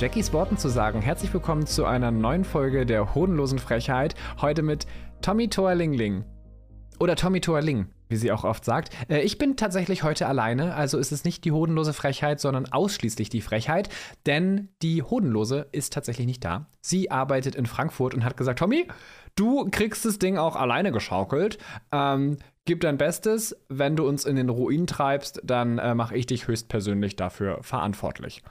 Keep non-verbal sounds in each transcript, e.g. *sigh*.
Jackies Worten zu sagen, herzlich willkommen zu einer neuen Folge der hodenlosen Frechheit. Heute mit Tommy Toerlingling. Oder Tommy Toerling, wie sie auch oft sagt. Äh, ich bin tatsächlich heute alleine, also ist es nicht die hodenlose Frechheit, sondern ausschließlich die Frechheit, denn die hodenlose ist tatsächlich nicht da. Sie arbeitet in Frankfurt und hat gesagt, Tommy, du kriegst das Ding auch alleine geschaukelt. Ähm, gib dein Bestes. Wenn du uns in den Ruin treibst, dann äh, mache ich dich höchstpersönlich dafür verantwortlich.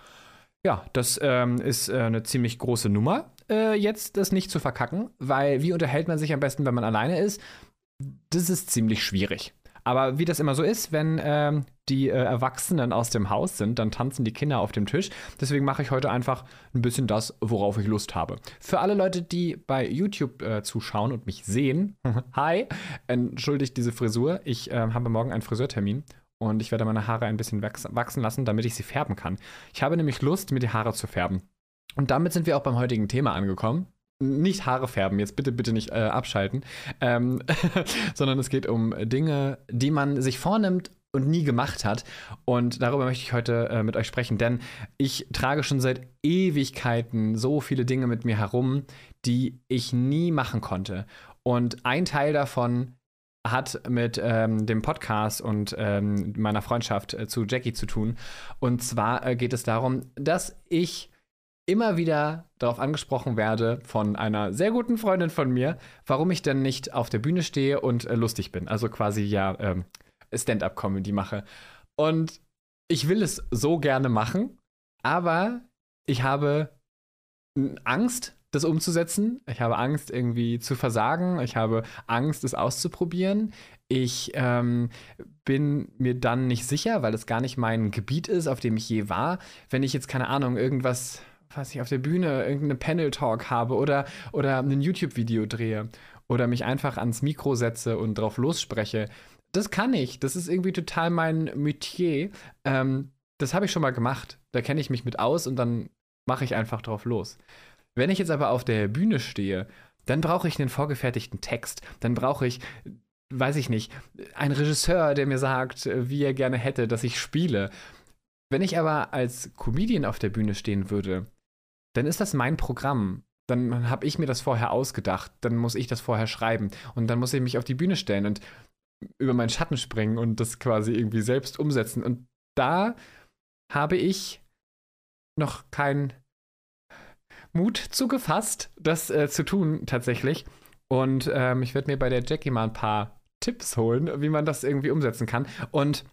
Ja, das ähm, ist äh, eine ziemlich große Nummer, äh, jetzt das nicht zu verkacken, weil wie unterhält man sich am besten, wenn man alleine ist? Das ist ziemlich schwierig. Aber wie das immer so ist, wenn ähm, die äh, Erwachsenen aus dem Haus sind, dann tanzen die Kinder auf dem Tisch. Deswegen mache ich heute einfach ein bisschen das, worauf ich Lust habe. Für alle Leute, die bei YouTube äh, zuschauen und mich sehen, *laughs* hi, entschuldigt diese Frisur. Ich äh, habe morgen einen Friseurtermin und ich werde meine Haare ein bisschen wachsen lassen, damit ich sie färben kann. Ich habe nämlich Lust, mir die Haare zu färben. Und damit sind wir auch beim heutigen Thema angekommen. Nicht Haare färben, jetzt bitte, bitte nicht äh, abschalten, ähm, *laughs* sondern es geht um Dinge, die man sich vornimmt und nie gemacht hat. Und darüber möchte ich heute äh, mit euch sprechen, denn ich trage schon seit Ewigkeiten so viele Dinge mit mir herum, die ich nie machen konnte. Und ein Teil davon hat mit ähm, dem Podcast und ähm, meiner Freundschaft äh, zu Jackie zu tun. Und zwar äh, geht es darum, dass ich immer wieder darauf angesprochen werde von einer sehr guten Freundin von mir, warum ich denn nicht auf der Bühne stehe und äh, lustig bin. Also quasi ja ähm, Stand-up-Comedy mache. Und ich will es so gerne machen, aber ich habe Angst, das umzusetzen. Ich habe Angst, irgendwie zu versagen. Ich habe Angst, es auszuprobieren. Ich ähm, bin mir dann nicht sicher, weil es gar nicht mein Gebiet ist, auf dem ich je war. Wenn ich jetzt, keine Ahnung, irgendwas, was ich auf der Bühne, irgendeine Panel-Talk habe oder, oder ein YouTube-Video drehe oder mich einfach ans Mikro setze und drauf losspreche. Das kann ich. Das ist irgendwie total mein Metier. Ähm, das habe ich schon mal gemacht. Da kenne ich mich mit aus und dann mache ich einfach drauf los. Wenn ich jetzt aber auf der Bühne stehe, dann brauche ich einen vorgefertigten Text. Dann brauche ich, weiß ich nicht, einen Regisseur, der mir sagt, wie er gerne hätte, dass ich spiele. Wenn ich aber als Comedian auf der Bühne stehen würde, dann ist das mein Programm. Dann habe ich mir das vorher ausgedacht. Dann muss ich das vorher schreiben. Und dann muss ich mich auf die Bühne stellen und über meinen Schatten springen und das quasi irgendwie selbst umsetzen. Und da habe ich noch kein Mut zugefasst, das äh, zu tun tatsächlich. Und ähm, ich werde mir bei der Jackie mal ein paar Tipps holen, wie man das irgendwie umsetzen kann. Und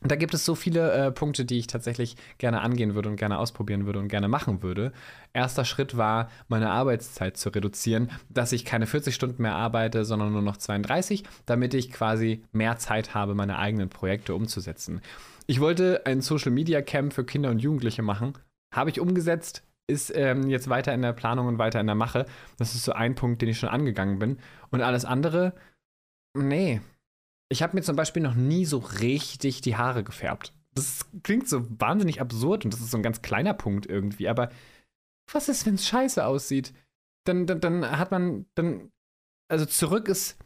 da gibt es so viele äh, Punkte, die ich tatsächlich gerne angehen würde und gerne ausprobieren würde und gerne machen würde. Erster Schritt war, meine Arbeitszeit zu reduzieren, dass ich keine 40 Stunden mehr arbeite, sondern nur noch 32, damit ich quasi mehr Zeit habe, meine eigenen Projekte umzusetzen. Ich wollte ein Social Media Camp für Kinder und Jugendliche machen. Habe ich umgesetzt, ist ähm, jetzt weiter in der Planung und weiter in der Mache. Das ist so ein Punkt, den ich schon angegangen bin. Und alles andere, nee. Ich habe mir zum Beispiel noch nie so richtig die Haare gefärbt. Das klingt so wahnsinnig absurd und das ist so ein ganz kleiner Punkt irgendwie. Aber was ist, wenn es scheiße aussieht? Dann, dann, dann hat man, dann, also zurück ist,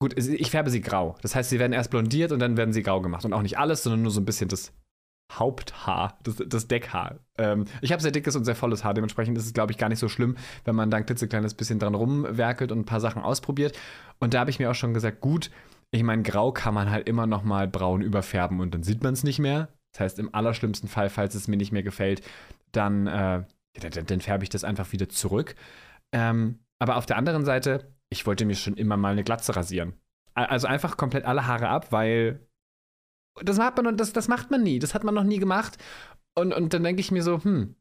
gut, ich färbe sie grau. Das heißt, sie werden erst blondiert und dann werden sie grau gemacht. Und auch nicht alles, sondern nur so ein bisschen das Haupthaar, das, das Deckhaar. Ähm, ich habe sehr dickes und sehr volles Haar, dementsprechend ist es, glaube ich, gar nicht so schlimm, wenn man da ein klitzekleines bisschen dran rumwerkelt und ein paar Sachen ausprobiert. Und da habe ich mir auch schon gesagt, gut, ich meine, grau kann man halt immer noch mal braun überfärben und dann sieht man es nicht mehr. Das heißt, im allerschlimmsten Fall, falls es mir nicht mehr gefällt, dann, äh, dann, dann färbe ich das einfach wieder zurück. Ähm, aber auf der anderen Seite, ich wollte mir schon immer mal eine Glatze rasieren. Also einfach komplett alle Haare ab, weil das macht man, das, das macht man nie. Das hat man noch nie gemacht. Und, und dann denke ich mir so, hm,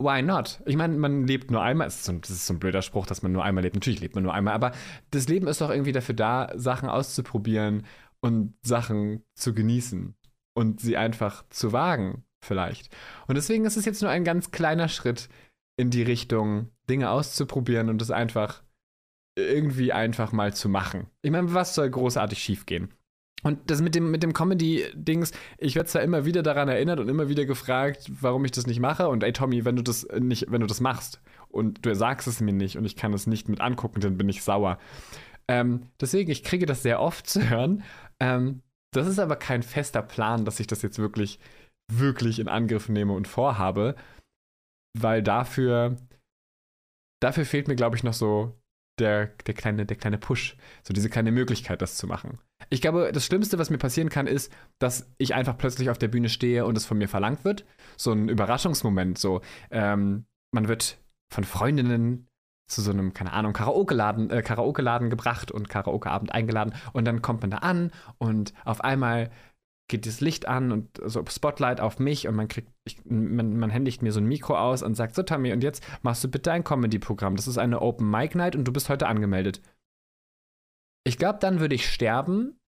why not? Ich meine, man lebt nur einmal. Das ist, so, das ist, so, ein blöder Spruch, dass man nur einmal lebt. Natürlich lebt man nur einmal. Aber das Leben ist doch irgendwie dafür da, Sachen auszuprobieren und Sachen zu genießen und sie einfach zu wagen. vielleicht. Und deswegen ist es jetzt nur ein ganz kleiner Schritt in die Richtung, Dinge auszuprobieren und es einfach irgendwie einfach mal zu machen. Ich meine, was soll großartig schiefgehen? Und das mit dem, mit dem Comedy-Dings, ich werde zwar immer wieder daran erinnert und immer wieder gefragt, warum ich das nicht mache. Und ey, Tommy, wenn du das nicht, wenn du das machst und du sagst es mir nicht und ich kann es nicht mit angucken, dann bin ich sauer. Ähm, deswegen, ich kriege das sehr oft zu hören. Ähm, das ist aber kein fester Plan, dass ich das jetzt wirklich, wirklich in Angriff nehme und vorhabe. Weil dafür, dafür fehlt mir, glaube ich, noch so der, der, kleine, der kleine Push, so diese kleine Möglichkeit, das zu machen. Ich glaube, das Schlimmste, was mir passieren kann, ist, dass ich einfach plötzlich auf der Bühne stehe und es von mir verlangt wird. So ein Überraschungsmoment, so ähm, man wird von Freundinnen zu so einem, keine Ahnung, Karaoke-Laden äh, Karaoke gebracht und Karaoke-Abend eingeladen und dann kommt man da an und auf einmal geht das Licht an und so Spotlight auf mich und man kriegt, ich, man, man händigt mir so ein Mikro aus und sagt, so Tommy, und jetzt machst du bitte ein Comedy-Programm. Das ist eine Open Mic Night und du bist heute angemeldet. Ich glaube, dann würde ich sterben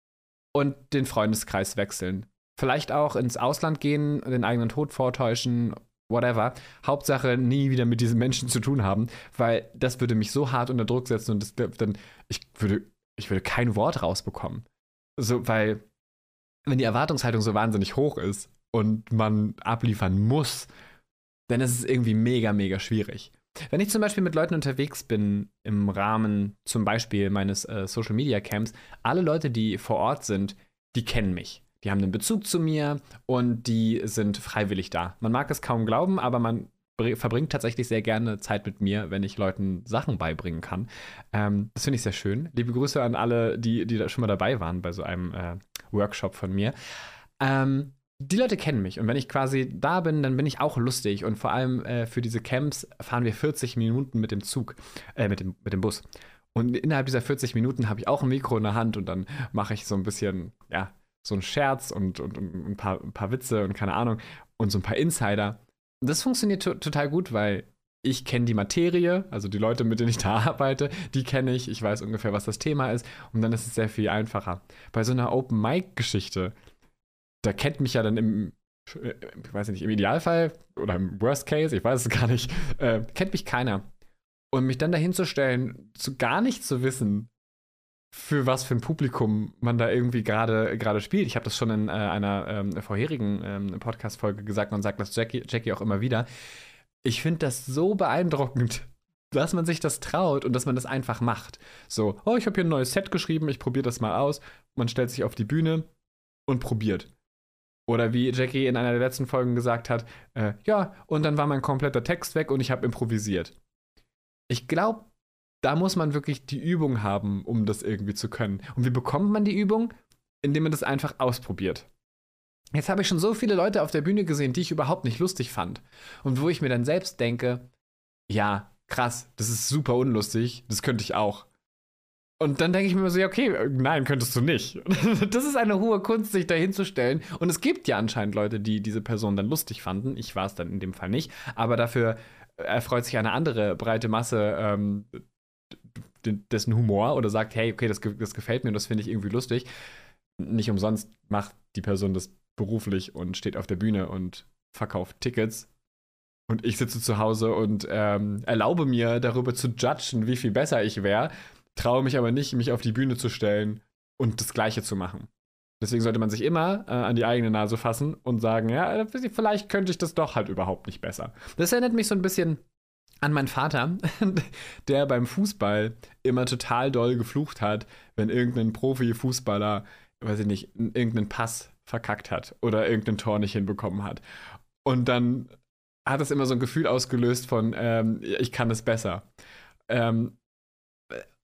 und den Freundeskreis wechseln. Vielleicht auch ins Ausland gehen, den eigenen Tod vortäuschen, whatever. Hauptsache nie wieder mit diesen Menschen zu tun haben, weil das würde mich so hart unter Druck setzen und das, dann, ich würde, ich würde kein Wort rausbekommen. So, weil wenn die Erwartungshaltung so wahnsinnig hoch ist und man abliefern muss, dann ist es irgendwie mega, mega schwierig. Wenn ich zum Beispiel mit Leuten unterwegs bin, im Rahmen zum Beispiel meines äh, Social Media Camps, alle Leute, die vor Ort sind, die kennen mich. Die haben einen Bezug zu mir und die sind freiwillig da. Man mag es kaum glauben, aber man verbringt tatsächlich sehr gerne Zeit mit mir, wenn ich Leuten Sachen beibringen kann. Ähm, das finde ich sehr schön. Liebe Grüße an alle, die, die da schon mal dabei waren bei so einem äh, Workshop von mir. Ähm, die Leute kennen mich und wenn ich quasi da bin, dann bin ich auch lustig und vor allem äh, für diese Camps fahren wir 40 Minuten mit dem Zug, äh, mit dem, mit dem Bus. Und innerhalb dieser 40 Minuten habe ich auch ein Mikro in der Hand und dann mache ich so ein bisschen, ja, so einen Scherz und, und, und ein, paar, ein paar Witze und keine Ahnung und so ein paar Insider. Das funktioniert total gut, weil ich kenne die Materie, also die Leute, mit denen ich da *laughs* arbeite, die kenne ich, ich weiß ungefähr, was das Thema ist und dann ist es sehr viel einfacher. Bei so einer Open-Mic-Geschichte, da kennt mich ja dann im, äh, ich weiß nicht, im Idealfall oder im Worst Case, ich weiß es gar nicht, äh, kennt mich keiner. Und mich dann dahin zu stellen, gar nicht zu wissen, für was für ein Publikum man da irgendwie gerade gerade spielt. Ich habe das schon in äh, einer ähm, vorherigen ähm, Podcast-Folge gesagt und sagt das Jackie, Jackie auch immer wieder. Ich finde das so beeindruckend, dass man sich das traut und dass man das einfach macht. So, oh, ich habe hier ein neues Set geschrieben, ich probiere das mal aus. Man stellt sich auf die Bühne und probiert. Oder wie Jackie in einer der letzten Folgen gesagt hat, äh, ja, und dann war mein kompletter Text weg und ich habe improvisiert. Ich glaube, da muss man wirklich die Übung haben, um das irgendwie zu können. Und wie bekommt man die Übung? Indem man das einfach ausprobiert. Jetzt habe ich schon so viele Leute auf der Bühne gesehen, die ich überhaupt nicht lustig fand. Und wo ich mir dann selbst denke, ja, krass, das ist super unlustig, das könnte ich auch. Und dann denke ich mir so, ja, okay, nein, könntest du nicht. *laughs* das ist eine hohe Kunst, sich da hinzustellen. Und es gibt ja anscheinend Leute, die diese Person dann lustig fanden. Ich war es dann in dem Fall nicht. Aber dafür erfreut sich eine andere breite Masse ähm, dessen Humor oder sagt, hey, okay, das, das gefällt mir und das finde ich irgendwie lustig. Nicht umsonst macht die Person das beruflich und steht auf der Bühne und verkauft Tickets. Und ich sitze zu Hause und ähm, erlaube mir darüber zu judgen, wie viel besser ich wäre, traue mich aber nicht, mich auf die Bühne zu stellen und das Gleiche zu machen. Deswegen sollte man sich immer äh, an die eigene Nase fassen und sagen, ja, vielleicht könnte ich das doch halt überhaupt nicht besser. Das erinnert mich so ein bisschen an meinen Vater, *laughs* der beim Fußball immer total doll geflucht hat, wenn irgendein Profi-Fußballer, weiß ich nicht, irgendeinen Pass verkackt hat oder irgendein Tor nicht hinbekommen hat. Und dann hat es immer so ein Gefühl ausgelöst von, ähm, ich kann es besser. Ähm,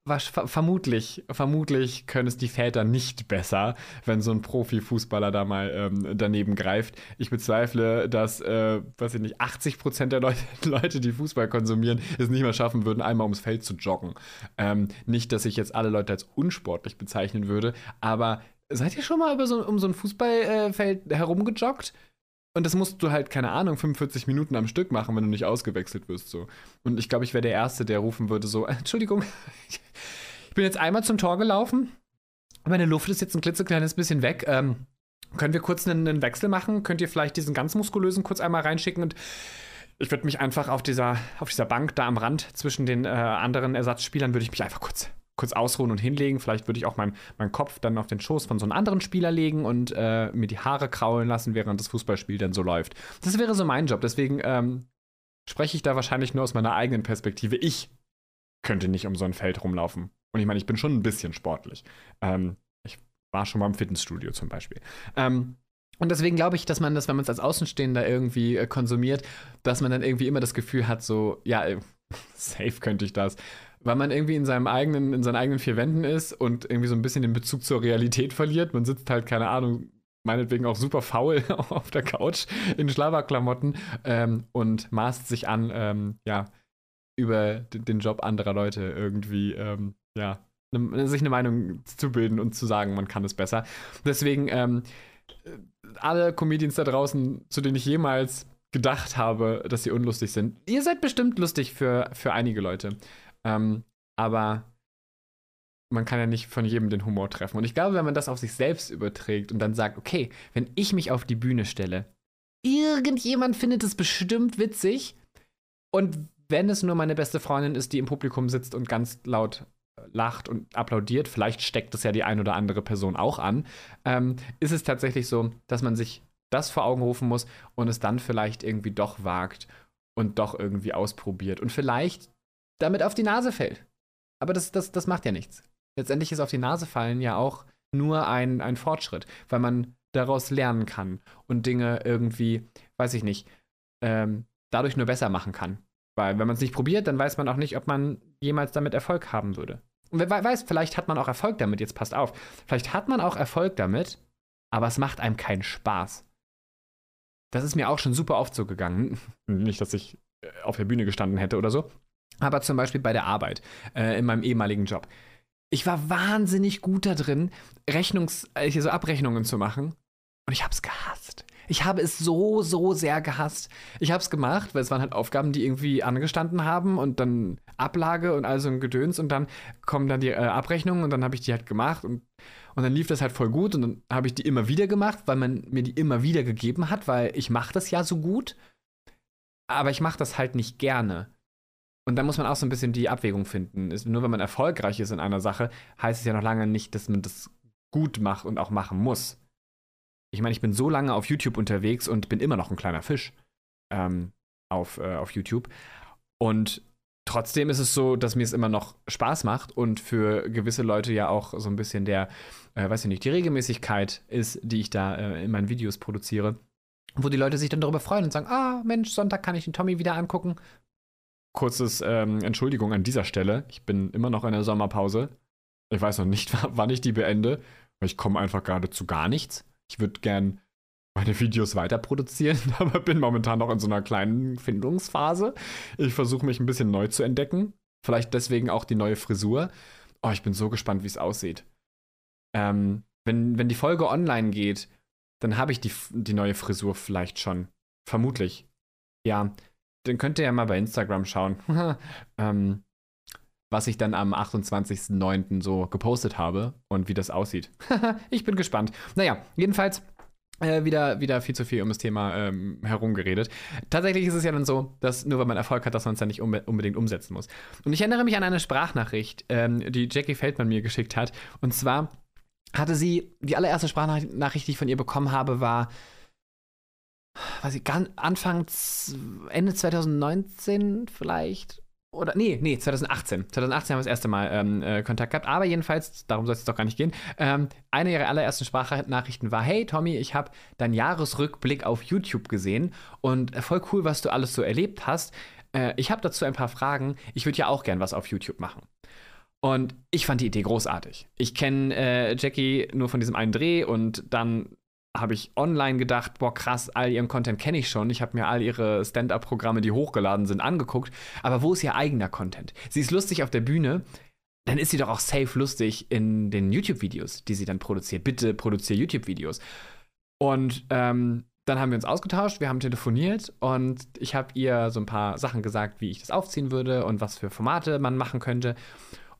was, vermutlich, vermutlich können es die Väter nicht besser, wenn so ein Profifußballer da mal ähm, daneben greift. Ich bezweifle, dass, äh, weiß ich nicht, 80 Prozent der Leute, *laughs* Leute, die Fußball konsumieren, es nicht mehr schaffen würden, einmal ums Feld zu joggen. Ähm, nicht, dass ich jetzt alle Leute als unsportlich bezeichnen würde, aber seid ihr schon mal über so, um so ein Fußballfeld herumgejoggt? Und das musst du halt, keine Ahnung, 45 Minuten am Stück machen, wenn du nicht ausgewechselt wirst. So. Und ich glaube, ich wäre der Erste, der rufen würde: so, Entschuldigung, *laughs* ich bin jetzt einmal zum Tor gelaufen. Meine Luft ist jetzt ein klitzekleines bisschen weg. Ähm, können wir kurz einen, einen Wechsel machen? Könnt ihr vielleicht diesen ganz muskulösen kurz einmal reinschicken und ich würde mich einfach auf dieser, auf dieser Bank da am Rand zwischen den äh, anderen Ersatzspielern, würde ich mich einfach kurz, kurz ausruhen und hinlegen. Vielleicht würde ich auch meinen mein Kopf dann auf den Schoß von so einem anderen Spieler legen und äh, mir die Haare kraulen lassen, während das Fußballspiel dann so läuft. Das wäre so mein Job. Deswegen ähm, spreche ich da wahrscheinlich nur aus meiner eigenen Perspektive. Ich könnte nicht um so ein Feld rumlaufen. Und ich meine, ich bin schon ein bisschen sportlich. Ähm, ich war schon mal im Fitnessstudio zum Beispiel. Ähm, und deswegen glaube ich, dass man das, wenn man es als Außenstehender irgendwie äh, konsumiert, dass man dann irgendwie immer das Gefühl hat, so, ja, äh, *laughs* safe könnte ich das. Weil man irgendwie in seinem eigenen, in seinen eigenen vier Wänden ist und irgendwie so ein bisschen den Bezug zur Realität verliert. Man sitzt halt, keine Ahnung, meinetwegen auch super faul *laughs* auf der Couch in Schlaberklamotten ähm, und maßt sich an, ähm, ja, über den Job anderer Leute irgendwie, ähm, ja, ne, sich eine Meinung zu bilden und zu sagen, man kann es besser. Deswegen, ähm, alle Comedians da draußen, zu denen ich jemals gedacht habe, dass sie unlustig sind. Ihr seid bestimmt lustig für, für einige Leute. Ähm, aber man kann ja nicht von jedem den Humor treffen. Und ich glaube, wenn man das auf sich selbst überträgt und dann sagt, okay, wenn ich mich auf die Bühne stelle, irgendjemand findet es bestimmt witzig. Und wenn es nur meine beste Freundin ist, die im Publikum sitzt und ganz laut lacht und applaudiert, vielleicht steckt es ja die ein oder andere Person auch an, ähm, ist es tatsächlich so, dass man sich das vor Augen rufen muss und es dann vielleicht irgendwie doch wagt und doch irgendwie ausprobiert und vielleicht damit auf die Nase fällt. Aber das, das, das macht ja nichts. Letztendlich ist auf die Nase fallen ja auch nur ein, ein Fortschritt, weil man daraus lernen kann und Dinge irgendwie, weiß ich nicht, ähm, dadurch nur besser machen kann. Weil wenn man es nicht probiert, dann weiß man auch nicht, ob man jemals damit Erfolg haben würde. Und wer weiß, vielleicht hat man auch Erfolg damit, jetzt passt auf. Vielleicht hat man auch Erfolg damit, aber es macht einem keinen Spaß. Das ist mir auch schon super oft so gegangen. *laughs* Nicht, dass ich äh, auf der Bühne gestanden hätte oder so. Aber zum Beispiel bei der Arbeit, äh, in meinem ehemaligen Job. Ich war wahnsinnig gut da drin, Rechnungs-, äh, hier so Abrechnungen zu machen. Und ich hab's gehasst. Ich habe es so, so sehr gehasst. Ich habe es gemacht, weil es waren halt Aufgaben, die irgendwie angestanden haben und dann Ablage und all so ein Gedöns und dann kommen dann die äh, Abrechnungen und dann habe ich die halt gemacht und, und dann lief das halt voll gut und dann habe ich die immer wieder gemacht, weil man mir die immer wieder gegeben hat, weil ich mache das ja so gut, aber ich mache das halt nicht gerne. Und da muss man auch so ein bisschen die Abwägung finden. Ist, nur wenn man erfolgreich ist in einer Sache, heißt es ja noch lange nicht, dass man das gut macht und auch machen muss ich meine, ich bin so lange auf YouTube unterwegs und bin immer noch ein kleiner Fisch ähm, auf, äh, auf YouTube. Und trotzdem ist es so, dass mir es immer noch Spaß macht und für gewisse Leute ja auch so ein bisschen der, äh, weiß ich nicht, die Regelmäßigkeit ist, die ich da äh, in meinen Videos produziere. Wo die Leute sich dann darüber freuen und sagen, ah, Mensch, Sonntag kann ich den Tommy wieder angucken. Kurzes ähm, Entschuldigung an dieser Stelle. Ich bin immer noch in der Sommerpause. Ich weiß noch nicht, *laughs* wann ich die beende, weil ich komme einfach gerade zu gar nichts. Ich würde gern meine Videos weiter produzieren, *laughs* aber bin momentan noch in so einer kleinen Findungsphase. Ich versuche mich ein bisschen neu zu entdecken. Vielleicht deswegen auch die neue Frisur. Oh, ich bin so gespannt, wie es aussieht. Ähm, wenn, wenn die Folge online geht, dann habe ich die, die neue Frisur vielleicht schon. Vermutlich. Ja, dann könnt ihr ja mal bei Instagram schauen, *laughs* ähm, was ich dann am 28.09. so gepostet habe und wie das aussieht. *laughs* ich bin gespannt. Naja, jedenfalls äh, wieder, wieder viel zu viel um das Thema ähm, herumgeredet. Tatsächlich ist es ja dann so, dass nur weil man Erfolg hat, dass man es dann nicht unbe unbedingt umsetzen muss. Und ich erinnere mich an eine Sprachnachricht, ähm, die Jackie Feldmann mir geschickt hat. Und zwar hatte sie, die allererste Sprachnachricht, die ich von ihr bekommen habe, war, weiß ich, Anfang, Ende 2019 vielleicht oder nee, nee, 2018. 2018 haben wir das erste Mal ähm, äh, Kontakt gehabt. Aber jedenfalls, darum soll es doch gar nicht gehen. Ähm, eine ihrer allerersten Sprachnachrichten war: Hey Tommy, ich habe deinen Jahresrückblick auf YouTube gesehen und äh, voll cool, was du alles so erlebt hast. Äh, ich habe dazu ein paar Fragen. Ich würde ja auch gern was auf YouTube machen. Und ich fand die Idee großartig. Ich kenne äh, Jackie nur von diesem einen Dreh und dann habe ich online gedacht, boah, krass, all ihren Content kenne ich schon. Ich habe mir all ihre Stand-up-Programme, die hochgeladen sind, angeguckt. Aber wo ist ihr eigener Content? Sie ist lustig auf der Bühne, dann ist sie doch auch safe lustig in den YouTube-Videos, die sie dann produziert. Bitte produziere YouTube-Videos. Und ähm, dann haben wir uns ausgetauscht, wir haben telefoniert und ich habe ihr so ein paar Sachen gesagt, wie ich das aufziehen würde und was für Formate man machen könnte.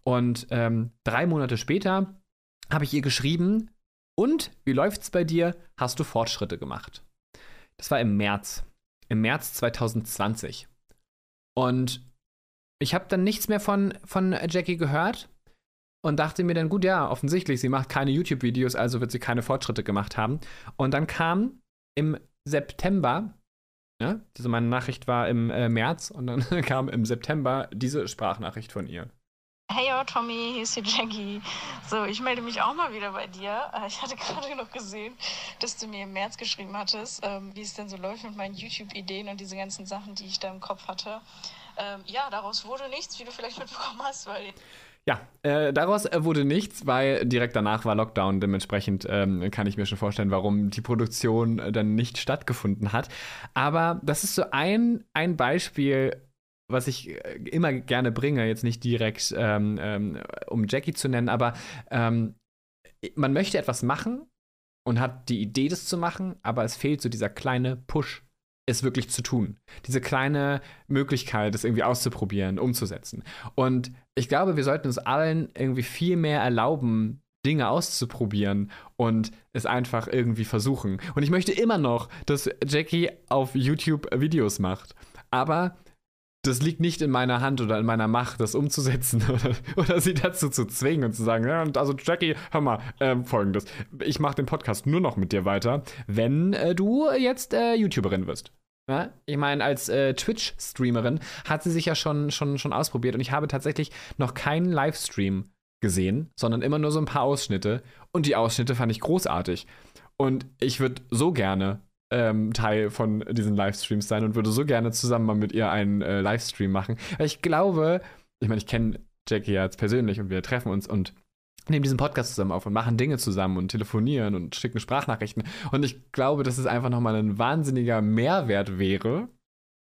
Und ähm, drei Monate später habe ich ihr geschrieben, Und wie läuft's bei dir? Hast du Fortschritte gemacht? Das war im März. Im März 2020. Und ich habe dann nichts mehr von, von Jackie gehört und dachte mir dann, gut, ja, offensichtlich, sie macht keine YouTube-Videos, also wird sie keine Fortschritte gemacht haben. Und dann kam im September, ja, also meine Nachricht war im äh, März und dann *laughs* kam im September diese Sprachnachricht von ihr. Hey yo, Tommy, hier ist die Jackie. So, ich melde mich auch mal wieder bei dir. Äh, ich hatte *laughs* gerade noch gesehen, dass du mir im März geschrieben hattest, ähm, wie es denn so läuft mit meinen YouTube-Ideen und diese ganzen Sachen, die ich da im Kopf hatte. Ähm, ja, daraus wurde nichts, wie du vielleicht mitbekommen hast, weil ja, äh, daraus äh, wurde nichts, weil direkt danach war Lockdown. Dementsprechend ähm, kann ich mir schon vorstellen, warum die Produktion äh, dann nicht stattgefunden hat. Aber das ist so ein, ein Beispiel, was ich äh, immer gerne bringe, jetzt nicht direkt, ähm, ähm, um Jackie zu nennen, aber ähm, man möchte etwas machen und hat die Idee, das zu machen, aber es fehlt so dieser kleine Push es wirklich zu tun. Diese kleine Möglichkeit, es irgendwie auszuprobieren, umzusetzen. Und ich glaube, wir sollten uns allen irgendwie viel mehr erlauben, Dinge auszuprobieren und es einfach irgendwie versuchen. Und ich möchte immer noch, dass Jackie auf YouTube Videos macht. Aber das liegt nicht in meiner Hand oder in meiner Macht, das umzusetzen *laughs* oder, oder sie dazu zu zwingen und zu sagen, ja, also Jackie, hör mal, äh, folgendes, ich mache den Podcast nur noch mit dir weiter, wenn äh, du jetzt äh, YouTuberin wirst. Ja? Ich meine, als äh, Twitch-Streamerin hat sie sich ja schon, schon, schon ausprobiert und ich habe tatsächlich noch keinen Livestream gesehen, sondern immer nur so ein paar Ausschnitte und die Ausschnitte fand ich großartig. Und ich würde so gerne ähm, Teil von diesen Livestreams sein und würde so gerne zusammen mal mit ihr einen äh, Livestream machen. Ich glaube, ich meine, ich kenne Jackie jetzt persönlich und wir treffen uns und nehmen diesen Podcast zusammen auf und machen Dinge zusammen und telefonieren und schicken Sprachnachrichten. Und ich glaube, dass es einfach nochmal ein wahnsinniger Mehrwert wäre,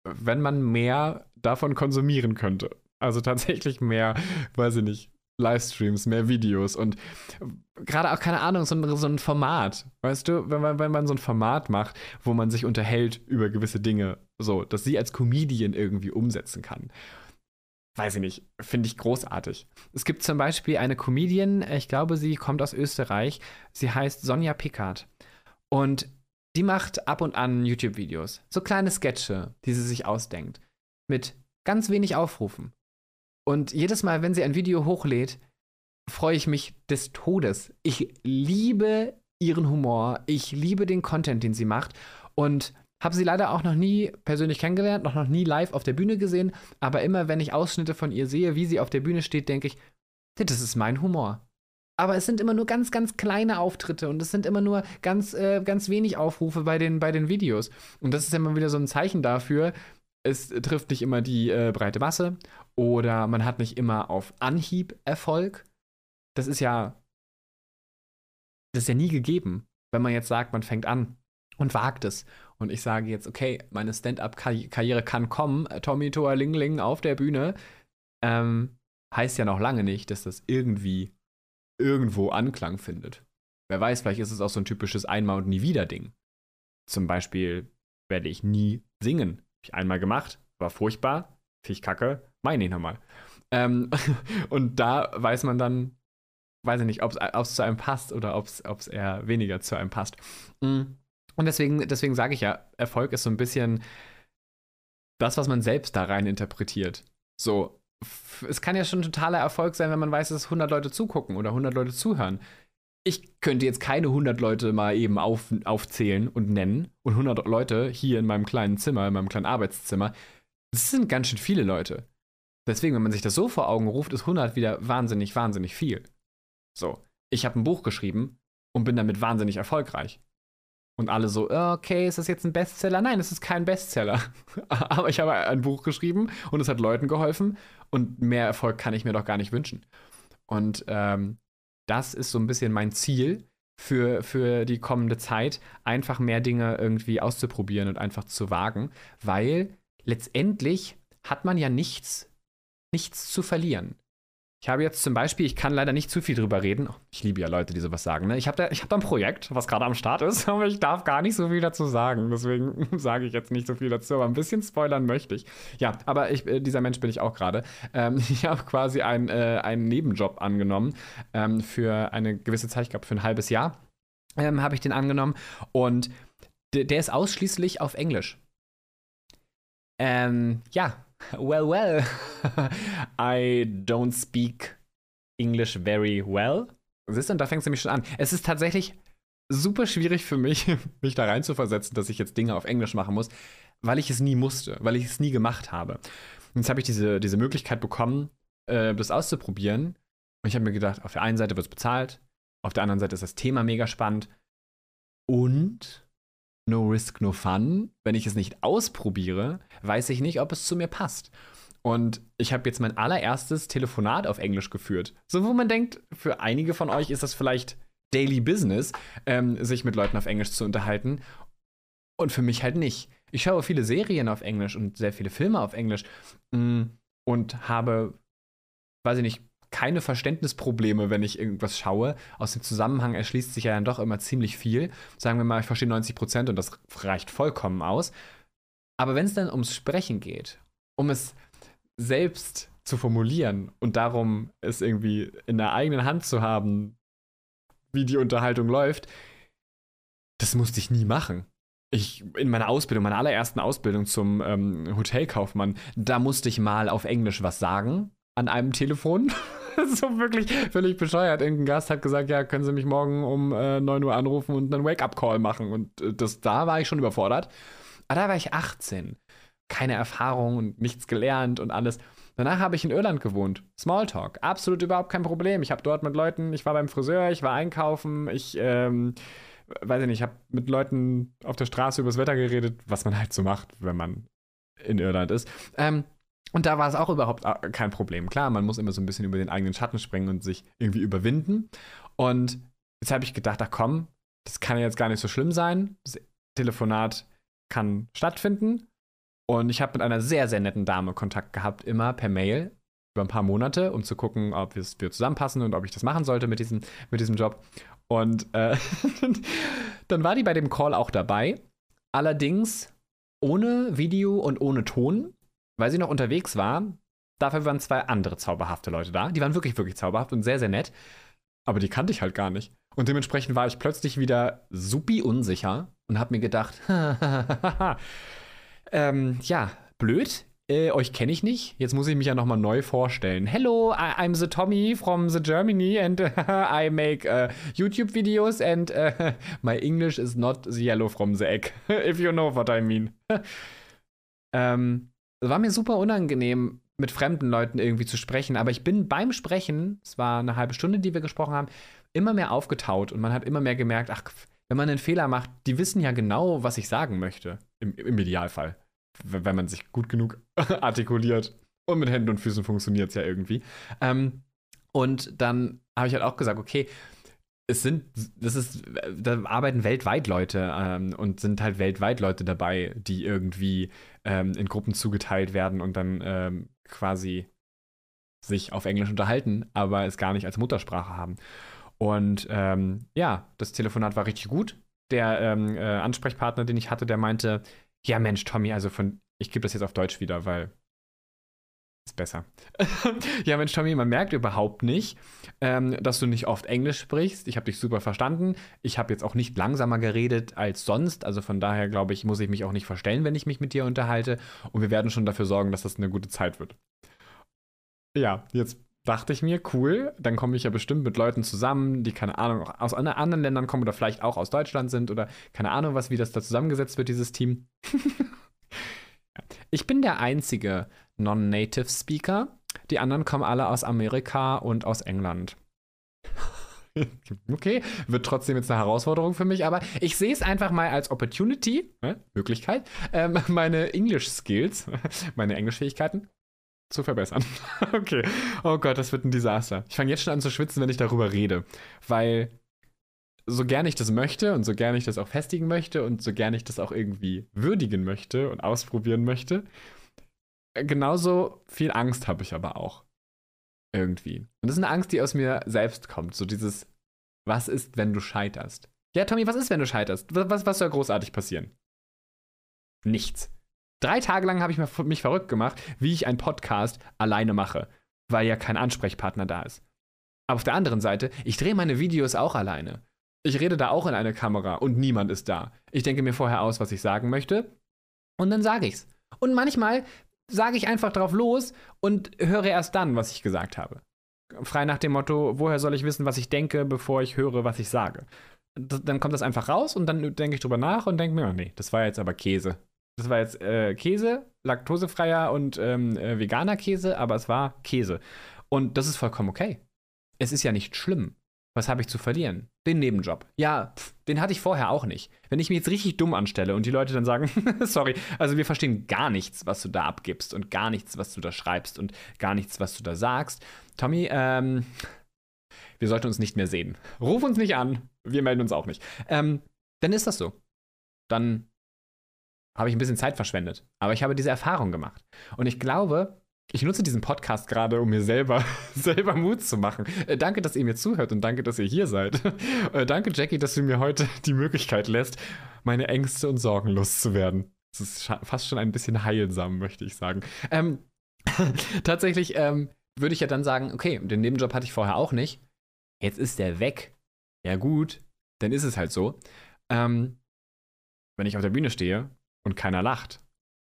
wenn man mehr davon konsumieren könnte. Also tatsächlich mehr, weiß ich nicht, Livestreams, mehr Videos und gerade auch, keine Ahnung, so ein, so ein Format. Weißt du, wenn man, wenn man so ein Format macht, wo man sich unterhält über gewisse Dinge, so, dass sie als Comedian irgendwie umsetzen kann. Weiß ich nicht, finde ich großartig. Es gibt zum Beispiel eine Comedian, ich glaube, sie kommt aus Österreich. Sie heißt Sonja Pickard. Und die macht ab und an YouTube-Videos. So kleine Sketche, die sie sich ausdenkt. Mit ganz wenig Aufrufen. Und jedes Mal, wenn sie ein Video hochlädt, freue ich mich des Todes. Ich liebe ihren Humor. Ich liebe den Content, den sie macht. Und habe sie leider auch noch nie persönlich kennengelernt, noch, noch nie live auf der Bühne gesehen. Aber immer, wenn ich Ausschnitte von ihr sehe, wie sie auf der Bühne steht, denke ich, das ist mein Humor. Aber es sind immer nur ganz, ganz kleine Auftritte und es sind immer nur ganz, äh, ganz wenig Aufrufe bei den, bei den Videos. Und das ist immer wieder so ein Zeichen dafür, es trifft nicht immer die äh, breite Masse oder man hat nicht immer auf Anhieb Erfolg. Das ist ja, das ist ja nie gegeben, wenn man jetzt sagt, man fängt an und wagt es. Und ich sage jetzt, okay, meine Stand-up-Karriere kann kommen, Tommy Toa Ling Ling auf der Bühne, ähm, heißt ja noch lange nicht, dass das irgendwie irgendwo Anklang findet. Wer weiß, vielleicht ist es auch so ein typisches Einmal- und Nie-Wieder-Ding. Zum Beispiel werde ich nie singen ich einmal gemacht, war furchtbar, fisch kacke, meine ich nochmal. Ähm, *laughs* und da weiß man dann, weiß ich nicht, ob es zu einem passt oder ob es eher weniger zu einem passt. Mm. Und deswegen, deswegen sage ich ja, Erfolg ist so ein bisschen das, was man selbst da rein interpretiert. So, es kann ja schon totaler Erfolg sein, wenn man weiß, dass 100 Leute zugucken oder 100 Leute zuhören ich könnte jetzt keine 100 Leute mal eben auf, aufzählen und nennen. Und 100 Leute hier in meinem kleinen Zimmer, in meinem kleinen Arbeitszimmer, das sind ganz schön viele Leute. Deswegen, wenn man sich das so vor Augen ruft, ist 100 wieder wahnsinnig, wahnsinnig viel. So, ich habe ein Buch geschrieben und bin damit wahnsinnig erfolgreich. Und alle so, okay, ist das jetzt ein Bestseller? Nein, es ist kein Bestseller. *laughs* Aber ich habe ein Buch geschrieben und es hat Leuten geholfen und mehr Erfolg kann ich mir doch gar nicht wünschen. Und ähm, das ist so ein bisschen mein Ziel für, für die kommende Zeit, einfach mehr Dinge irgendwie auszuprobieren und einfach zu wagen, weil letztendlich hat man ja nichts, nichts zu verlieren. Ich habe jetzt zum Beispiel, ich kann leider nicht zu viel drüber reden. Ich liebe ja Leute, die sowas sagen. Ne? Ich habe da, hab da ein Projekt, was gerade am Start ist, *laughs* aber ich darf gar nicht so viel dazu sagen. Deswegen *laughs* sage ich jetzt nicht so viel dazu, aber ein bisschen spoilern möchte ich. Ja, aber ich, äh, dieser Mensch bin ich auch gerade. Ähm, *laughs* ich habe quasi ein, äh, einen Nebenjob angenommen ähm, für eine gewisse Zeit, ich glaube für ein halbes Jahr ähm, habe ich den angenommen. Und der ist ausschließlich auf Englisch. Ähm, ja, well, well. *laughs* I don't speak English very well. Siehst du, und da fängt es nämlich schon an. Es ist tatsächlich super schwierig für mich, *laughs* mich da rein zu versetzen, dass ich jetzt Dinge auf Englisch machen muss, weil ich es nie musste, weil ich es nie gemacht habe. Und jetzt habe ich diese, diese Möglichkeit bekommen, äh, das auszuprobieren. Und ich habe mir gedacht, auf der einen Seite wird es bezahlt, auf der anderen Seite ist das Thema mega spannend. Und no risk, no fun. Wenn ich es nicht ausprobiere, weiß ich nicht, ob es zu mir passt. Und ich habe jetzt mein allererstes Telefonat auf Englisch geführt. So, wo man denkt, für einige von euch ist das vielleicht Daily Business, ähm, sich mit Leuten auf Englisch zu unterhalten. Und für mich halt nicht. Ich schaue viele Serien auf Englisch und sehr viele Filme auf Englisch mm, und habe, weiß ich nicht, keine Verständnisprobleme, wenn ich irgendwas schaue. Aus dem Zusammenhang erschließt sich ja dann doch immer ziemlich viel. Sagen wir mal, ich verstehe 90 Prozent und das reicht vollkommen aus. Aber wenn es dann ums Sprechen geht, um es selbst zu formulieren und darum, es irgendwie in der eigenen Hand zu haben, wie die Unterhaltung läuft, das musste ich nie machen. Ich, in meiner Ausbildung, meiner allerersten Ausbildung zum ähm, Hotelkaufmann, da musste ich mal auf Englisch was sagen an einem Telefon. *laughs* so wirklich völlig bescheuert. Irgendein Gast hat gesagt, ja, können Sie mich morgen um äh, 9 Uhr anrufen und einen Wake-up-Call machen. Und äh, das, da war ich schon überfordert. Aber da war ich 18. Keine Erfahrung und nichts gelernt und alles. Danach habe ich in Irland gewohnt. Smalltalk. Absolut überhaupt kein Problem. Ich habe dort mit Leuten, ich war beim Friseur, ich war einkaufen, ich, ähm, weiß ich nicht, ich habe mit Leuten auf der Straße übers Wetter geredet, was man halt so macht, wenn man in Irland ist. Ähm, und da war es auch überhaupt äh, kein Problem. Klar, man muss immer so ein bisschen über den eigenen Schatten springen und sich irgendwie überwinden. Und jetzt habe ich gedacht, ach komm, das kann jetzt gar nicht so schlimm sein. Das Telefonat kann stattfinden. Und ich habe mit einer sehr, sehr netten Dame Kontakt gehabt, immer per Mail über ein paar Monate, um zu gucken, ob wir zusammenpassen und ob ich das machen sollte mit diesem, mit diesem Job. Und äh, *laughs* dann war die bei dem Call auch dabei. Allerdings ohne Video und ohne Ton weil sie noch unterwegs war. Dafür waren zwei andere zauberhafte Leute da. Die waren wirklich, wirklich zauberhaft und sehr, sehr nett. Aber die kannte ich halt gar nicht. Und dementsprechend war ich plötzlich wieder supi unsicher und hab mir gedacht, *laughs* ähm, ja, blöd. Äh, euch kenne ich nicht. Jetzt muss ich mich ja nochmal neu vorstellen. Hello, I'm the Tommy from the Germany and *laughs* I make uh, YouTube videos and uh, *laughs* my English is not the yellow from the egg. If you know what I mean. ähm, war mir super unangenehm, mit fremden Leuten irgendwie zu sprechen, aber ich bin beim Sprechen, es war eine halbe Stunde, die wir gesprochen haben, immer mehr aufgetaut und man hat immer mehr gemerkt, ach, wenn man einen Fehler macht, die wissen ja genau, was ich sagen möchte, im, im Idealfall, wenn man sich gut genug *laughs* artikuliert. Und mit Händen und Füßen funktioniert es ja irgendwie. Ähm, und dann habe ich halt auch gesagt, okay, es sind, das ist, da arbeiten weltweit Leute ähm, und sind halt weltweit Leute dabei, die irgendwie ähm, in Gruppen zugeteilt werden und dann ähm, quasi sich auf Englisch unterhalten, aber es gar nicht als Muttersprache haben. Und ähm, ja, das Telefonat war richtig gut. Der ähm, äh, Ansprechpartner, den ich hatte, der meinte, ja Mensch, Tommy, also von, ich gebe das jetzt auf Deutsch wieder, weil ist besser. *laughs* ja, Mensch, Tommy, man merkt überhaupt nicht, ähm, dass du nicht oft Englisch sprichst. Ich habe dich super verstanden. Ich habe jetzt auch nicht langsamer geredet als sonst. Also von daher, glaube ich, muss ich mich auch nicht verstellen, wenn ich mich mit dir unterhalte. Und wir werden schon dafür sorgen, dass das eine gute Zeit wird. Ja, jetzt dachte ich mir, cool, dann komme ich ja bestimmt mit Leuten zusammen, die keine Ahnung aus anderen Ländern kommen oder vielleicht auch aus Deutschland sind oder keine Ahnung was, wie das da zusammengesetzt wird, dieses Team. *laughs* ich bin der Einzige, Non-Native Speaker. Die anderen kommen alle aus Amerika und aus England. *laughs* okay, wird trotzdem jetzt eine Herausforderung für mich, aber ich sehe es einfach mal als Opportunity, äh, Möglichkeit, äh, *laughs* meine English Skills, *laughs* meine Englischfähigkeiten zu verbessern. okay. Oh Gott, das wird ein Desaster. Ich fange jetzt schon an zu schwitzen, wenn ich darüber rede, weil so gern ich das möchte und so gern ich das auch festigen möchte und so gern ich das auch irgendwie würdigen möchte und ausprobieren möchte, genauso viel Angst habe ich aber auch. Irgendwie. Und das ist eine Angst, die aus mir selbst kommt. So dieses, was ist, wenn du scheiterst? Ja, Tommy, was ist, wenn du scheiterst? Was, was soll großartig passieren? Nichts. Drei Tage lang habe ich mich verrückt gemacht, wie ich einen Podcast alleine mache, weil ja kein Ansprechpartner da ist. Aber auf der anderen Seite, ich drehe meine Videos auch alleine. Ich rede da auch in eine Kamera und niemand ist da. Ich denke mir vorher aus, was ich sagen möchte und dann sage ich's. Und manchmal sage ich einfach drauf los und höre erst dann, was ich gesagt habe. Frei nach dem Motto, woher soll ich wissen, was ich denke, bevor ich höre, was ich sage. Dann kommt das einfach raus und dann denke ich drüber nach und denke mir, oh nee, das war jetzt aber Käse. Das war jetzt äh, Käse, laktosefreier und ähm, äh, veganer Käse, aber es war Käse. Und das ist vollkommen okay. Es ist ja nicht schlimm. Was habe ich zu verlieren? Den Nebenjob. Ja, pff, den hatte ich vorher auch nicht. Wenn ich mich jetzt richtig dumm anstelle und die Leute dann sagen, *laughs* sorry, also wir verstehen gar nichts, was du da abgibst und gar nichts, was du da schreibst und gar nichts, was du da sagst. Tommy, ähm, wir sollten uns nicht mehr sehen. Ruf uns nicht an, wir melden uns auch nicht. Ähm, dann ist das so. Dann habe ich ein bisschen Zeit verschwendet. Aber ich habe diese Erfahrung gemacht. Und ich glaube, ich nutze diesen Podcast gerade, um mir selber, *laughs* selber Mut zu machen. Äh, danke, dass ihr mir zuhört und danke, dass ihr hier seid. *laughs* Äh, danke, Jackie, dass du mir heute *laughs* die Möglichkeit lässt, meine Ängste und Sorgen loszuwerden. Das ist fast schon ein bisschen heilsam, möchte ich sagen. Ähm, tatsächlich ähm, würde ich ja dann sagen, okay, den Nebenjob hatte ich vorher auch nicht. Jetzt ist der weg. Ja gut, dann ist es halt so. Ähm, wenn ich auf der Bühne stehe und keiner lacht.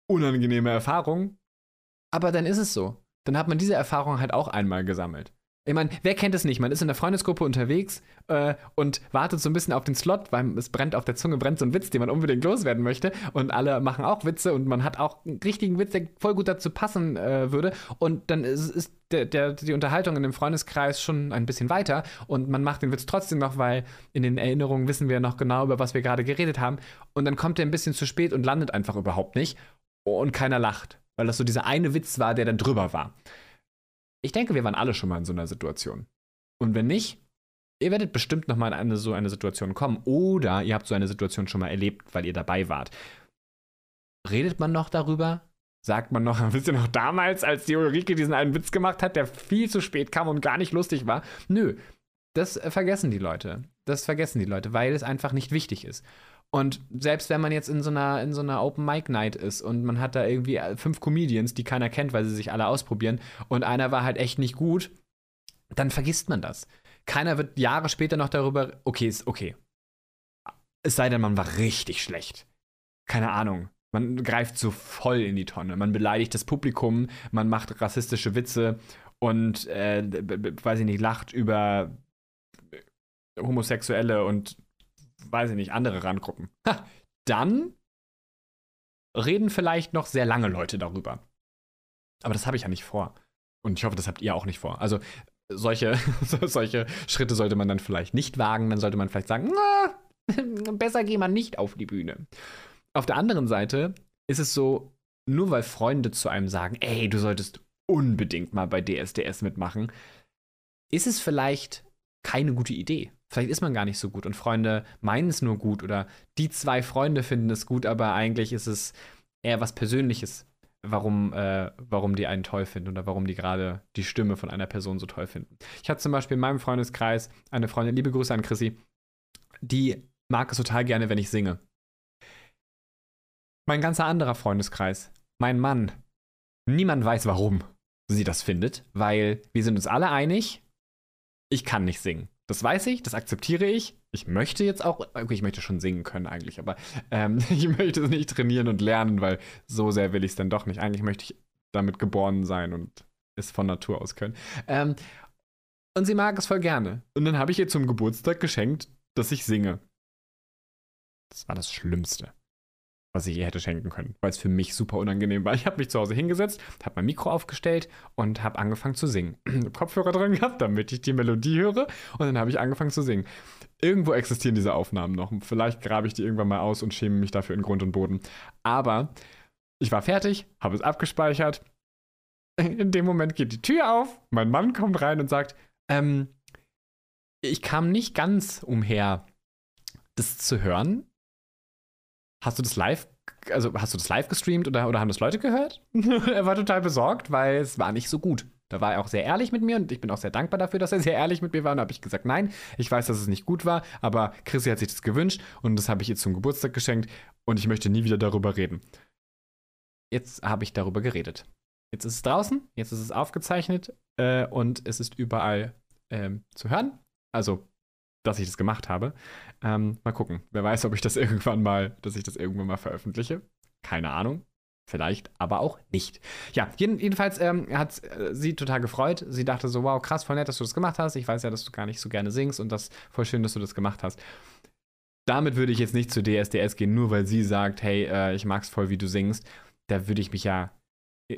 Unangenehme Erfahrung, aber dann ist es so. Dann hat man diese Erfahrung halt auch einmal gesammelt. Ich meine, wer kennt es nicht? Man ist in der Freundesgruppe unterwegs äh, und wartet so ein bisschen auf den Slot, weil es brennt auf der Zunge, brennt so ein Witz, den man unbedingt loswerden möchte. Und alle machen auch Witze und man hat auch einen richtigen Witz, der voll gut dazu passen äh, würde. Und dann ist, ist der, der, die Unterhaltung in dem Freundeskreis schon ein bisschen weiter und man macht den Witz trotzdem noch, weil in den Erinnerungen wissen wir noch genau, über was wir gerade geredet haben. Und dann kommt er ein bisschen zu spät und landet einfach überhaupt nicht. Und keiner lacht weil das so dieser eine Witz war, der dann drüber war. Ich denke, wir waren alle schon mal in so einer Situation. Und wenn nicht, ihr werdet bestimmt noch mal in eine, so eine Situation kommen oder ihr habt so eine Situation schon mal erlebt, weil ihr dabei wart. Redet man noch darüber? Sagt man noch, wisst ihr noch damals, als die Ulrike diesen einen Witz gemacht hat, der viel zu spät kam und gar nicht lustig war? Nö, das vergessen die Leute. Das vergessen die Leute, weil es einfach nicht wichtig ist. Und selbst wenn man jetzt in so einer, in so einer Open Mic Night ist und man hat da irgendwie fünf Comedians, die keiner kennt, weil sie sich alle ausprobieren, und einer war halt echt nicht gut, dann vergisst man das. Keiner wird Jahre später noch darüber, okay, ist okay. Es sei denn, man war richtig schlecht. Keine Ahnung. Man greift so voll in die Tonne. Man beleidigt das Publikum, man macht rassistische Witze und, äh, weiß ich nicht, lacht über Homosexuelle und weiß ich nicht, andere Randgruppen. Ha, dann reden vielleicht noch sehr lange Leute darüber. Aber das habe ich ja nicht vor. Und ich hoffe, das habt ihr auch nicht vor. Also solche, *laughs* solche Schritte sollte man dann vielleicht nicht wagen. Dann sollte man vielleicht sagen, na, *laughs* besser geh man nicht auf die Bühne. Auf der anderen Seite ist es so, nur weil Freunde zu einem sagen, ey, du solltest unbedingt mal bei DSDS mitmachen, ist es vielleicht keine gute Idee. Vielleicht ist man gar nicht so gut und Freunde meinen es nur gut oder die zwei Freunde finden es gut, aber eigentlich ist es eher was Persönliches, warum, äh, warum die einen toll finden oder warum die gerade die Stimme von einer Person so toll finden. Ich hatte zum Beispiel in meinem Freundeskreis eine Freundin, liebe Grüße an Chrissy, die mag es total gerne, wenn ich singe. Mein ganzer anderer Freundeskreis, mein Mann, niemand weiß, warum sie das findet, weil wir sind uns alle einig, ich kann nicht singen. Das weiß ich, das akzeptiere ich. Ich möchte jetzt auch, okay, ich möchte schon singen können eigentlich, aber ähm, *laughs* ich möchte es nicht trainieren und lernen, weil so sehr will ich es dann doch nicht. Eigentlich möchte ich damit geboren sein und es von Natur aus können. Ähm, und sie mag es voll gerne. Und dann habe ich ihr zum Geburtstag geschenkt, dass ich singe. Das war das Schlimmste was ich ihr hätte schenken können, weil es für mich super unangenehm war. Ich habe mich zu Hause hingesetzt, habe mein Mikro aufgestellt und habe angefangen zu singen. *clears throat* Kopfhörer dran gehabt, damit ich die Melodie höre und dann habe ich angefangen zu singen. Irgendwo existieren diese Aufnahmen noch. Vielleicht grabe ich die irgendwann mal aus und schäme mich dafür in Grund und Boden. Aber ich war fertig, habe es abgespeichert. *laughs* In dem Moment geht die Tür auf, mein Mann kommt rein und sagt, ähm, ich kam nicht ganz umher, das zu hören, Hast du das live, also hast du das live gestreamt oder, oder haben das Leute gehört? *laughs* er war total besorgt, weil es war nicht so gut. Da war er auch sehr ehrlich mit mir und ich bin auch sehr dankbar dafür, dass er sehr ehrlich mit mir war. Und da habe ich gesagt, nein, ich weiß, dass es nicht gut war, aber Chrissy hat sich das gewünscht und das habe ich ihr zum Geburtstag geschenkt und ich möchte nie wieder darüber reden. Jetzt habe ich darüber geredet. Jetzt ist es draußen, jetzt ist es aufgezeichnet äh, und es ist überall ähm, zu hören. Also dass ich das gemacht habe. Ähm, mal gucken. Wer weiß, ob ich das *laughs* irgendwann mal, dass ich das irgendwann mal veröffentliche. Keine Ahnung. Vielleicht, aber auch nicht. Ja, jeden, jedenfalls ähm, hat äh, sie total gefreut. Sie dachte so, wow, krass, voll nett, dass du das gemacht hast. Ich weiß ja, dass du gar nicht so gerne singst und das voll schön, dass du das gemacht hast. Damit würde ich jetzt nicht zu DSDS gehen, nur weil sie sagt, hey, äh, ich mag's voll, wie du singst. Da würde ich mich ja,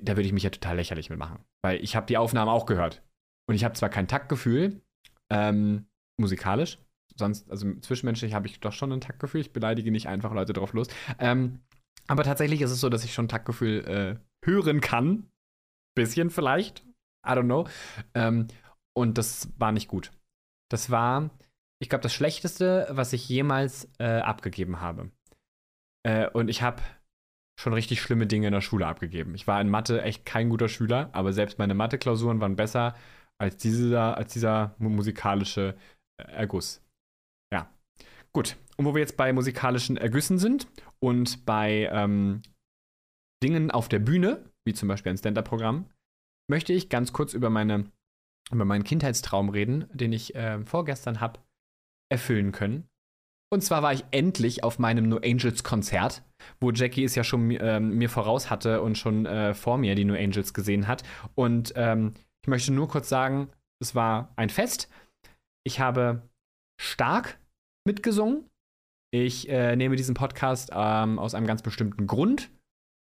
da würde ich mich ja total lächerlich mitmachen. Weil ich habe die Aufnahmen auch gehört. Und ich habe zwar kein Taktgefühl, ähm, musikalisch, sonst, also zwischenmenschlich habe ich doch schon ein Taktgefühl. Ich beleidige nicht einfach Leute drauf los. Ähm, aber tatsächlich ist es so, dass ich schon Taktgefühl äh, hören kann. Bisschen vielleicht. I don't know. Ähm, und das war nicht gut. Das war, ich glaube, das Schlechteste, was ich jemals äh, abgegeben habe. Äh, und ich habe schon richtig schlimme Dinge in der Schule abgegeben. Ich war in Mathe echt kein guter Schüler, aber selbst meine Mathe-Klausuren waren besser als dieser, als dieser musikalische Erguss. Ja. Gut. Und wo wir jetzt bei musikalischen Ergüssen sind und bei ähm, Dingen auf der Bühne, wie zum Beispiel ein Stand-Up-Programm, möchte ich ganz kurz über, meine, über meinen Kindheitstraum reden, den ich äh, vorgestern habe erfüllen können. Und zwar war ich endlich auf meinem No Angels Konzert, wo Jackie es ja schon äh, mir voraus hatte und schon äh, vor mir die No Angels gesehen hat. Und ähm, ich möchte nur kurz sagen, es war ein Fest. Ich habe stark mitgesungen. Ich äh, nehme diesen Podcast ähm, aus einem ganz bestimmten Grund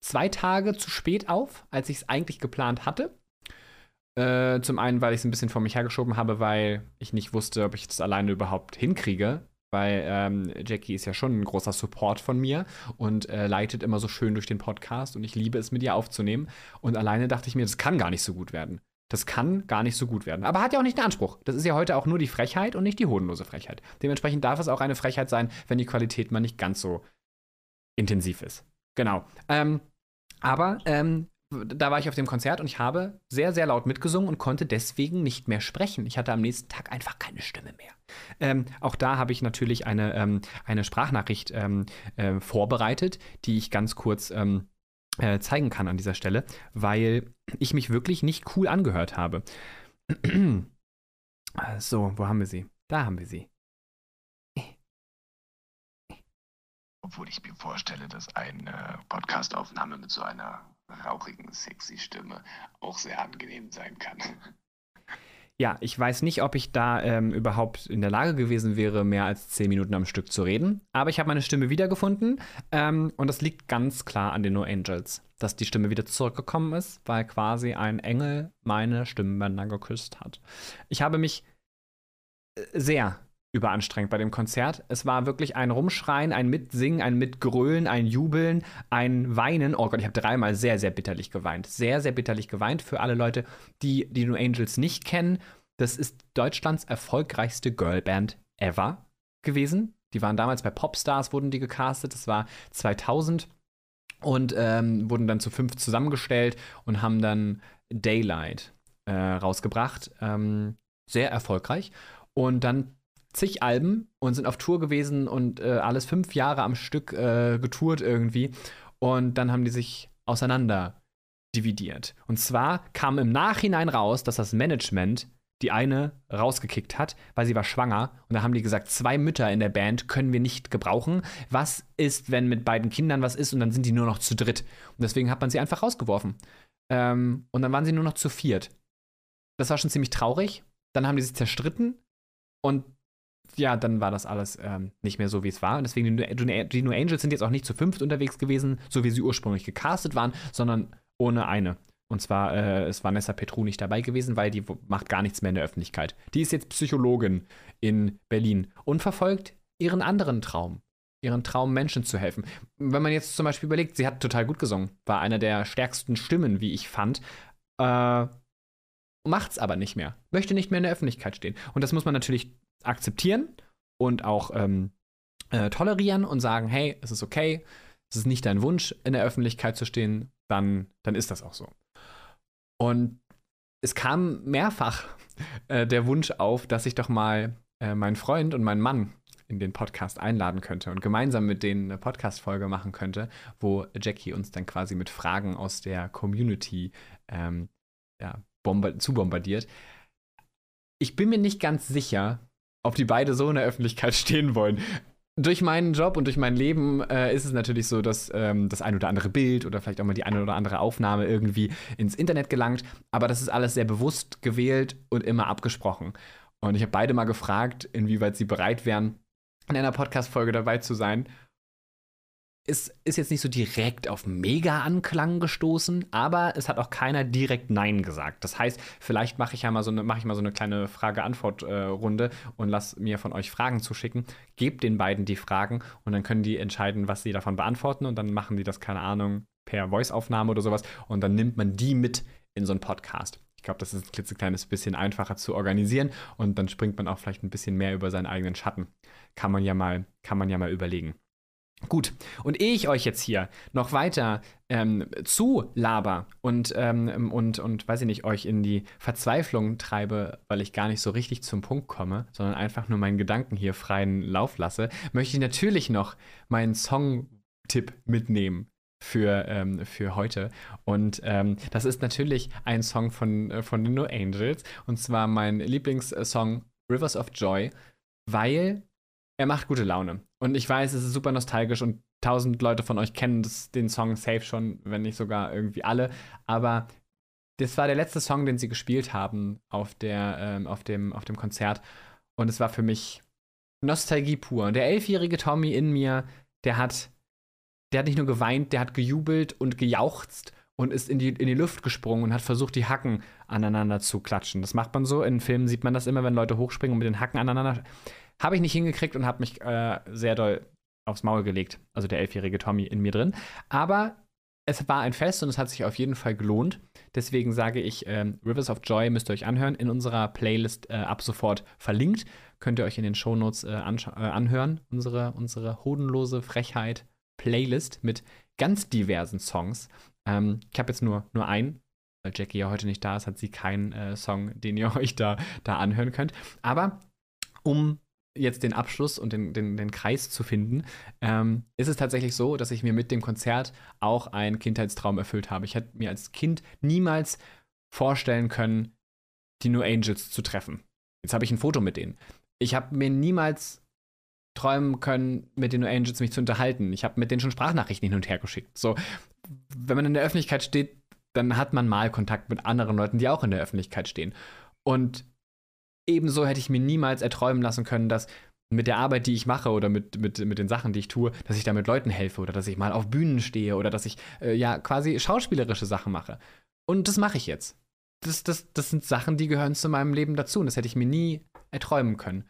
zwei Tage zu spät auf, als ich es eigentlich geplant hatte. Äh, zum einen, weil ich es ein bisschen vor mich hergeschoben habe, weil ich nicht wusste, ob ich das alleine überhaupt hinkriege. Weil ähm, Jackie ist ja schon ein großer Support von mir und äh, leitet immer so schön durch den Podcast und ich liebe es, mit ihr aufzunehmen. Und alleine dachte ich mir, das kann gar nicht so gut werden. Das kann gar nicht so gut werden. Aber hat ja auch nicht den Anspruch. Das ist ja heute auch nur die Frechheit und nicht die hodenlose Frechheit. Dementsprechend darf es auch eine Frechheit sein, wenn die Qualität mal nicht ganz so intensiv ist. Genau. Ähm, aber ähm, da war ich auf dem Konzert und ich habe sehr, sehr laut mitgesungen und konnte deswegen nicht mehr sprechen. Ich hatte am nächsten Tag einfach keine Stimme mehr. Ähm, auch da habe ich natürlich eine, ähm, eine Sprachnachricht ähm, äh, vorbereitet, die ich ganz kurz ähm, äh, zeigen kann an dieser Stelle, weil ich mich wirklich nicht cool angehört habe. *clears throat* so, wo haben wir sie? Da haben wir sie. Obwohl ich mir vorstelle, dass eine Podcastaufnahme mit so einer rauchigen, sexy Stimme auch sehr angenehm sein kann. Ja, ich weiß nicht, ob ich da ähm, überhaupt in der Lage gewesen wäre, mehr als zehn Minuten am Stück zu reden. Aber ich habe meine Stimme wiedergefunden. Ähm, und das liegt ganz klar an den No Angels, dass die Stimme wieder zurückgekommen ist, weil quasi ein Engel meine Stimmbänder geküsst hat. Ich habe mich äh, sehr überanstrengend bei dem Konzert. Es war wirklich ein Rumschreien, ein Mitsingen, ein Mitgrölen, ein Jubeln, ein Weinen. Oh Gott, ich habe dreimal sehr, sehr bitterlich geweint. Sehr, sehr bitterlich geweint für alle Leute, die die No Angels nicht kennen. Das ist Deutschlands erfolgreichste Girlband ever gewesen. Die waren damals bei Popstars, wurden die gecastet. Das war 2000 und ähm, wurden dann zu fünf zusammengestellt und haben dann Daylight äh, rausgebracht. Ähm, sehr erfolgreich. Und dann zig Alben und sind auf Tour gewesen und äh, alles fünf Jahre am Stück äh, getourt irgendwie. Und dann haben die sich auseinander dividiert. Und zwar kam im Nachhinein raus, dass das Management die eine rausgekickt hat, weil sie war schwanger. Und da haben die gesagt, zwei Mütter in der Band können wir nicht gebrauchen. Was ist, wenn mit beiden Kindern was ist und dann sind die nur noch zu dritt? Und deswegen hat man sie einfach rausgeworfen. Ähm, und dann waren sie nur noch zu viert. Das war schon ziemlich traurig. Dann haben die sich zerstritten und ja, dann war das alles ähm, nicht mehr so, wie es war. Und deswegen, die, New Angels sind jetzt auch nicht zu fünft unterwegs gewesen, so wie sie ursprünglich gecastet waren, sondern ohne eine. Und zwar äh, ist Vanessa Petru nicht dabei gewesen, weil die macht gar nichts mehr in der Öffentlichkeit. Die ist jetzt Psychologin in Berlin und verfolgt ihren anderen Traum. Ihren Traum, Menschen zu helfen. Wenn man jetzt zum Beispiel überlegt, sie hat total gut gesungen, war einer der stärksten Stimmen, wie ich fand. Äh, macht's aber nicht mehr. Möchte nicht mehr in der Öffentlichkeit stehen. Und das muss man natürlich akzeptieren und auch ähm, äh, tolerieren und sagen, hey, es ist okay, es ist nicht dein Wunsch, in der Öffentlichkeit zu stehen, dann, dann ist das auch so. Und es kam mehrfach *laughs* äh, der Wunsch auf, dass ich doch mal äh, meinen Freund und meinen Mann in den Podcast einladen könnte und gemeinsam mit denen eine Podcast-Folge machen könnte, wo Jackie uns dann quasi mit Fragen aus der Community ähm, ja, bomba zu. Ich bin mir nicht ganz sicher, ob die beide so in der Öffentlichkeit *laughs* stehen wollen. Durch meinen Job und durch mein Leben äh, ist es natürlich so, dass ähm, das ein oder andere Bild oder vielleicht auch mal die eine oder andere Aufnahme irgendwie ins Internet gelangt. Aber das ist alles sehr bewusst gewählt und immer abgesprochen. Und ich habe beide mal gefragt, inwieweit sie bereit wären, in einer Podcast-Folge dabei zu sein es ist jetzt nicht so direkt auf Mega-Anklang gestoßen, aber es hat auch keiner direkt Nein gesagt. Das heißt, vielleicht mache ich ja mal so eine, mache ich mal so eine kleine Frage-Antwort-Runde und lass mir von euch Fragen zuschicken. Gebt den beiden die Fragen und dann können die entscheiden, was sie davon beantworten und dann machen die das, keine Ahnung, per Voice-Aufnahme oder sowas und dann nimmt man die mit in so einen Podcast. Ich glaube, das ist ein klitzekleines bisschen einfacher zu organisieren und dann springt man auch vielleicht ein bisschen mehr über seinen eigenen Schatten. Kann man ja mal, kann man ja mal überlegen. Gut, und ehe ich euch jetzt hier noch weiter ähm, zu laber und, ähm, und, und, weiß ich nicht, euch in die Verzweiflung treibe, weil ich gar nicht so richtig zum Punkt komme, sondern einfach nur meinen Gedanken hier freien Lauf lasse, möchte ich natürlich noch meinen Song-Tipp mitnehmen für, ähm, für heute. Und ähm, das ist natürlich ein Song von, äh, von den No Angels, und zwar mein Lieblingssong Rivers of Joy, weil er macht gute Laune. Und ich weiß, es ist super nostalgisch und tausend Leute von euch kennen das, den Song safe schon, wenn nicht sogar irgendwie alle. Aber das war der letzte Song, den sie gespielt haben auf, der, ähm, auf, dem, auf dem Konzert. Und es war für mich Nostalgie pur. Der elfjährige Tommy in mir, der hat, der hat nicht nur geweint, der hat gejubelt und gejauchzt und ist in die, in die Luft gesprungen und hat versucht, die Hacken aneinander zu klatschen. Das macht man so. In Filmen sieht man das immer, wenn Leute hochspringen und mit den Hacken aneinander habe ich nicht hingekriegt und habe mich äh, sehr doll aufs Maul gelegt. Also der elfjährige Tommy in mir drin. Aber es war ein Fest und es hat sich auf jeden Fall gelohnt. Deswegen sage ich, ähm, Rivers of Joy müsst ihr euch anhören. In unserer Playlist äh, ab sofort verlinkt. Könnt ihr euch in den Shownotes äh, äh, anhören. Unsere, unsere hodenlose Frechheit Playlist mit ganz diversen Songs. Ähm, ich habe jetzt nur, nur einen. Weil Jackie ja heute nicht da ist, hat sie keinen äh, Song, den ihr *laughs* euch da, da anhören könnt. Aber um jetzt den Abschluss und den, den, den Kreis zu finden, ähm, ist es tatsächlich so, dass ich mir mit dem Konzert auch einen Kindheitstraum erfüllt habe. Ich hätte mir als Kind niemals vorstellen können, die New Angels zu treffen. Jetzt habe ich ein Foto mit denen. Ich habe mir niemals träumen können, mit den New Angels mich zu unterhalten. Ich habe mit denen schon Sprachnachrichten hin und her geschickt. So, wenn man in der Öffentlichkeit steht, dann hat man mal Kontakt mit anderen Leuten, die auch in der Öffentlichkeit stehen. Und ebenso hätte ich mir niemals erträumen lassen können, dass mit der Arbeit, die ich mache oder mit, mit, mit den Sachen, die ich tue, dass ich damit Leuten helfe oder dass ich mal auf Bühnen stehe oder dass ich äh, ja quasi schauspielerische Sachen mache. Und das mache ich jetzt. Das, das, das sind Sachen, die gehören zu meinem Leben dazu und das hätte ich mir nie erträumen können.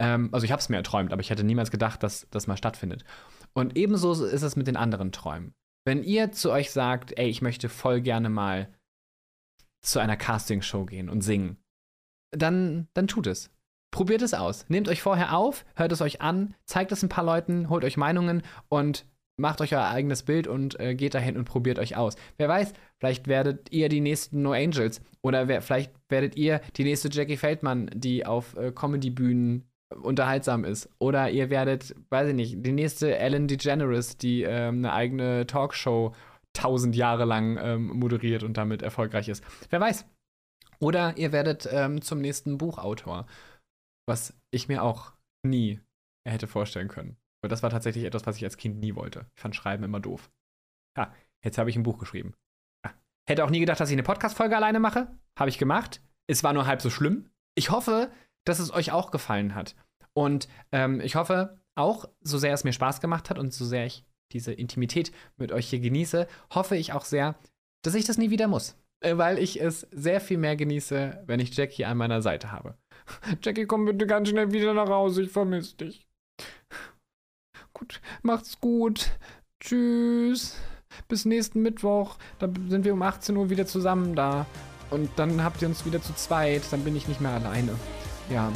Ähm, also ich habe es mir erträumt, aber ich hätte niemals gedacht, dass das mal stattfindet. Und ebenso ist es mit den anderen Träumen. Wenn ihr zu euch sagt, ey, ich möchte voll gerne mal zu einer Castingshow gehen und singen, dann, dann tut es. Probiert es aus. Nehmt euch vorher auf, hört es euch an, zeigt es ein paar Leuten, holt euch Meinungen und macht euch euer eigenes Bild und äh, geht dahin und probiert euch aus. Wer weiß, vielleicht werdet ihr die nächsten No Angels oder wer, vielleicht werdet ihr die nächste Jackie Feldmann, die auf äh, Comedy-Bühnen unterhaltsam ist. Oder ihr werdet, weiß ich nicht, die nächste Ellen DeGeneres, die ähm, eine eigene Talkshow tausend Jahre lang ähm, moderiert und damit erfolgreich ist. Wer weiß. Oder ihr werdet ähm, zum nächsten Buchautor, was ich mir auch nie hätte vorstellen können. Aber das war tatsächlich etwas, was ich als Kind nie wollte. Ich fand Schreiben immer doof. Ja, jetzt habe ich ein Buch geschrieben. Ja. Hätte auch nie gedacht, dass ich eine Podcast-Folge alleine mache. Habe ich gemacht. Es war nur halb so schlimm. Ich hoffe, dass es euch auch gefallen hat. Und ähm, ich hoffe auch, so sehr es mir Spaß gemacht hat und so sehr ich diese Intimität mit euch hier genieße, hoffe ich auch sehr, dass ich das nie wieder muss. Äh, weil ich es sehr viel mehr genieße, wenn ich Jackie an meiner Seite habe. *laughs* Jackie, komm bitte ganz schnell wieder nach Hause, ich vermisse dich. *laughs* Gut, macht's gut. Tschüss. Bis nächsten Mittwoch. Da sind wir um 18 Uhr wieder zusammen da. Und dann habt ihr uns wieder zu zweit. Dann bin ich nicht mehr alleine. Ja.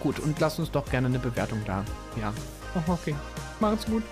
Gut, und lasst uns doch gerne eine Bewertung da. Ja. Oh, okay. Macht's gut.